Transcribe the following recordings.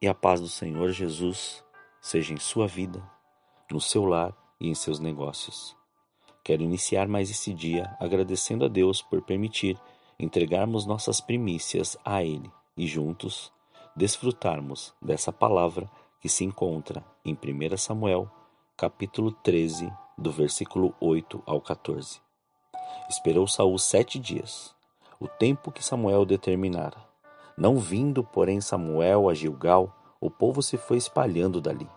e a paz do Senhor Jesus seja em sua vida, no seu lar e em seus negócios. Quero iniciar mais esse dia agradecendo a Deus por permitir entregarmos nossas primícias a Ele e juntos desfrutarmos dessa palavra que se encontra em 1 Samuel, capítulo 13, do versículo 8 ao 14. Esperou Saul sete dias, o tempo que Samuel determinara. Não vindo, porém, Samuel a Gilgal, o povo se foi espalhando dali.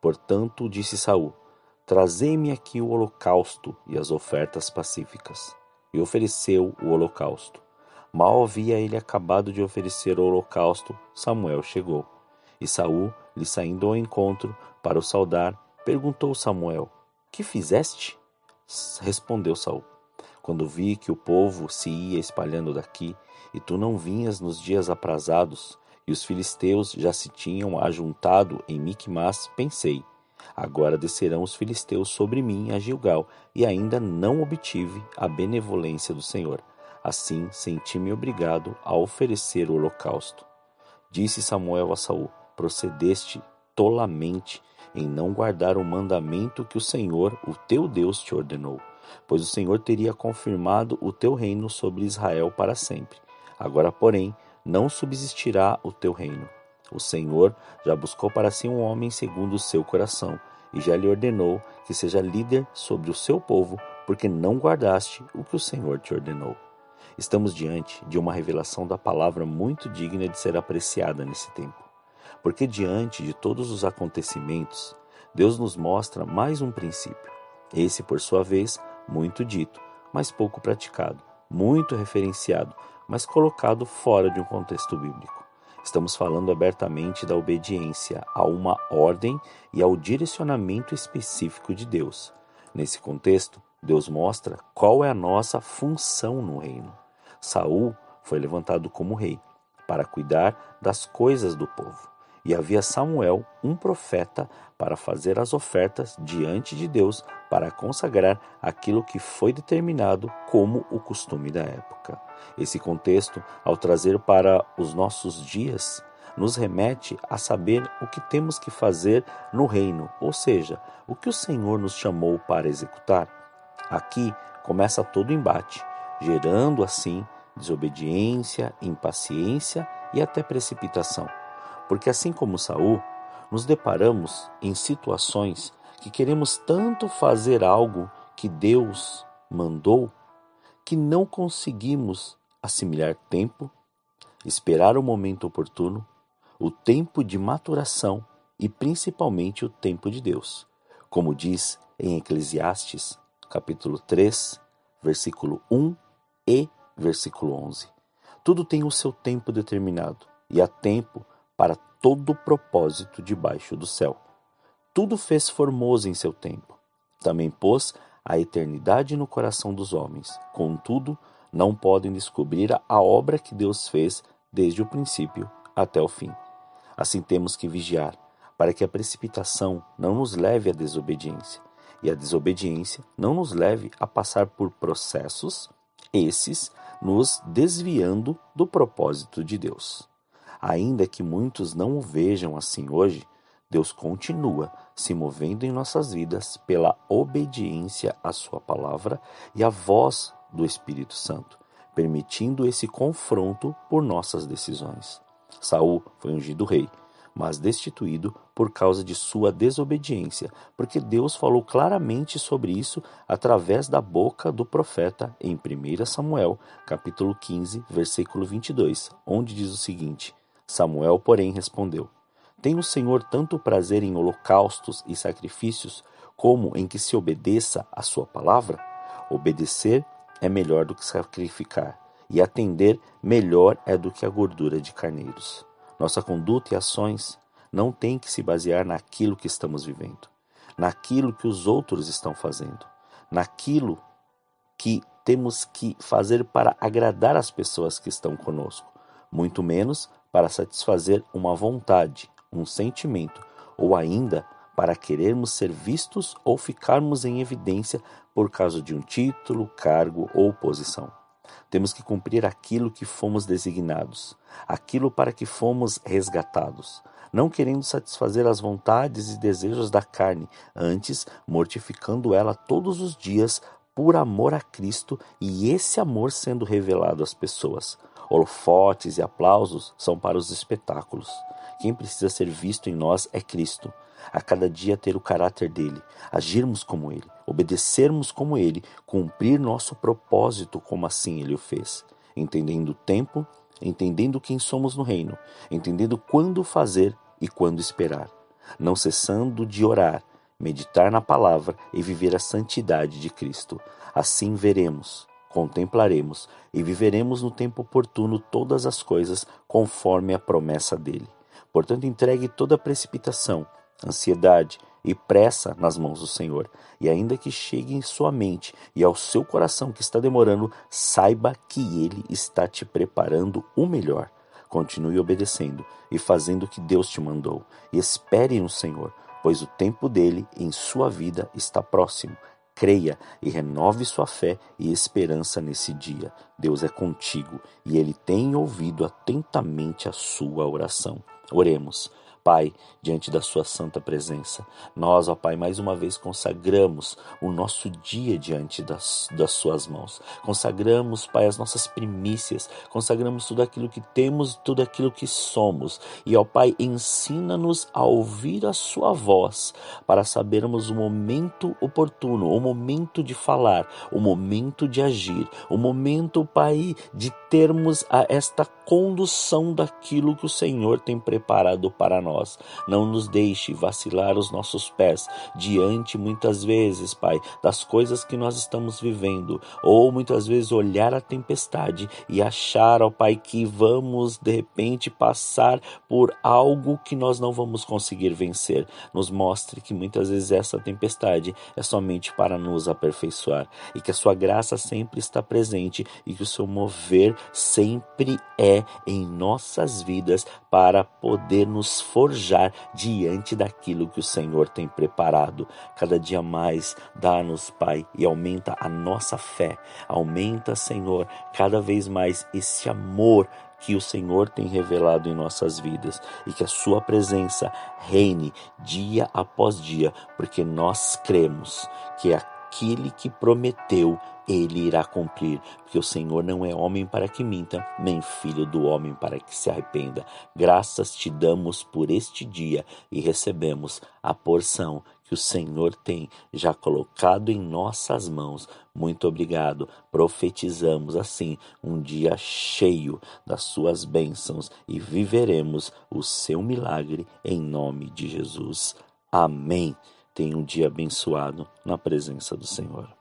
Portanto, disse Saul: Trazei-me aqui o holocausto e as ofertas pacíficas. E ofereceu o holocausto. Mal havia ele acabado de oferecer o holocausto, Samuel chegou. E Saul, lhe saindo ao encontro para o saudar, perguntou Samuel: Que fizeste? Respondeu Saul: quando vi que o povo se ia espalhando daqui, e tu não vinhas nos dias aprazados, e os filisteus já se tinham ajuntado em Micmas, pensei: agora descerão os filisteus sobre mim a Gilgal, e ainda não obtive a benevolência do Senhor. Assim senti-me obrigado a oferecer o holocausto. Disse Samuel a Saul: Procedeste tolamente em não guardar o mandamento que o Senhor, o teu Deus, te ordenou pois o Senhor teria confirmado o teu reino sobre Israel para sempre. Agora, porém, não subsistirá o teu reino. O Senhor já buscou para si um homem segundo o seu coração, e já lhe ordenou que seja líder sobre o seu povo, porque não guardaste o que o Senhor te ordenou. Estamos diante de uma revelação da palavra muito digna de ser apreciada nesse tempo. Porque diante de todos os acontecimentos, Deus nos mostra mais um princípio. Esse, por sua vez, muito dito, mas pouco praticado, muito referenciado, mas colocado fora de um contexto bíblico. Estamos falando abertamente da obediência a uma ordem e ao direcionamento específico de Deus. Nesse contexto, Deus mostra qual é a nossa função no reino. Saul foi levantado como rei para cuidar das coisas do povo e havia Samuel, um profeta, para fazer as ofertas diante de Deus para consagrar aquilo que foi determinado como o costume da época. Esse contexto, ao trazer para os nossos dias, nos remete a saber o que temos que fazer no reino, ou seja, o que o Senhor nos chamou para executar. Aqui começa todo o embate, gerando assim desobediência, impaciência e até precipitação. Porque assim como Saul, nos deparamos em situações que queremos tanto fazer algo que Deus mandou que não conseguimos assimilar tempo, esperar o momento oportuno, o tempo de maturação e principalmente o tempo de Deus. Como diz em Eclesiastes, capítulo 3, versículo 1 e versículo 11. Tudo tem o seu tempo determinado e há tempo para todo propósito debaixo do céu. Tudo fez formoso em seu tempo. Também pôs a eternidade no coração dos homens. Contudo, não podem descobrir a obra que Deus fez desde o princípio até o fim. Assim temos que vigiar, para que a precipitação não nos leve à desobediência, e a desobediência não nos leve a passar por processos, esses nos desviando do propósito de Deus. Ainda que muitos não o vejam assim hoje, Deus continua se movendo em nossas vidas pela obediência à Sua palavra e à voz do Espírito Santo, permitindo esse confronto por nossas decisões. Saul foi ungido rei, mas destituído por causa de sua desobediência, porque Deus falou claramente sobre isso através da boca do profeta em 1 Samuel, capítulo 15, versículo 22, onde diz o seguinte: Samuel, porém, respondeu: Tem o Senhor tanto prazer em holocaustos e sacrifícios, como em que se obedeça a sua palavra? Obedecer é melhor do que sacrificar, e atender melhor é do que a gordura de carneiros. Nossa conduta e ações não tem que se basear naquilo que estamos vivendo, naquilo que os outros estão fazendo, naquilo que temos que fazer para agradar as pessoas que estão conosco, muito menos para satisfazer uma vontade, um sentimento ou ainda para querermos ser vistos ou ficarmos em evidência por causa de um título, cargo ou posição. Temos que cumprir aquilo que fomos designados, aquilo para que fomos resgatados, não querendo satisfazer as vontades e desejos da carne, antes mortificando ela todos os dias por amor a Cristo e esse amor sendo revelado às pessoas. Holofotes e aplausos são para os espetáculos. Quem precisa ser visto em nós é Cristo. A cada dia ter o caráter dele, agirmos como ele, obedecermos como ele, cumprir nosso propósito como assim ele o fez, entendendo o tempo, entendendo quem somos no reino, entendendo quando fazer e quando esperar, não cessando de orar, meditar na palavra e viver a santidade de Cristo. Assim veremos, contemplaremos e viveremos no tempo oportuno todas as coisas conforme a promessa dele. Portanto, entregue toda precipitação, ansiedade e pressa nas mãos do Senhor, e ainda que chegue em sua mente e ao seu coração que está demorando, saiba que ele está te preparando o melhor. Continue obedecendo e fazendo o que Deus te mandou, e espere no Senhor, pois o tempo dele em sua vida está próximo. Creia e renove sua fé e esperança nesse dia. Deus é contigo e ele tem ouvido atentamente a sua oração. Oremos. Pai, diante da Sua santa presença, nós, ó Pai, mais uma vez consagramos o nosso dia diante das, das Suas mãos. Consagramos, Pai, as nossas primícias, consagramos tudo aquilo que temos, tudo aquilo que somos. E, ó Pai, ensina-nos a ouvir a Sua voz, para sabermos o momento oportuno, o momento de falar, o momento de agir, o momento, Pai, de termos a esta condução daquilo que o Senhor tem preparado para nós. Não nos deixe vacilar os nossos pés diante, muitas vezes, Pai, das coisas que nós estamos vivendo, ou muitas vezes olhar a tempestade e achar, ó Pai, que vamos de repente passar por algo que nós não vamos conseguir vencer. Nos mostre que muitas vezes essa tempestade é somente para nos aperfeiçoar e que a Sua graça sempre está presente e que o seu mover sempre é em nossas vidas para poder nos forjar diante daquilo que o Senhor tem preparado. Cada dia mais dá-nos, Pai, e aumenta a nossa fé. Aumenta, Senhor, cada vez mais esse amor que o Senhor tem revelado em nossas vidas e que a Sua presença reine dia após dia, porque nós cremos que aquele que prometeu ele irá cumprir, porque o Senhor não é homem para que minta, nem filho do homem para que se arrependa. Graças te damos por este dia e recebemos a porção que o Senhor tem já colocado em nossas mãos. Muito obrigado. Profetizamos assim um dia cheio das suas bênçãos e viveremos o seu milagre em nome de Jesus. Amém. Tenha um dia abençoado na presença do Senhor.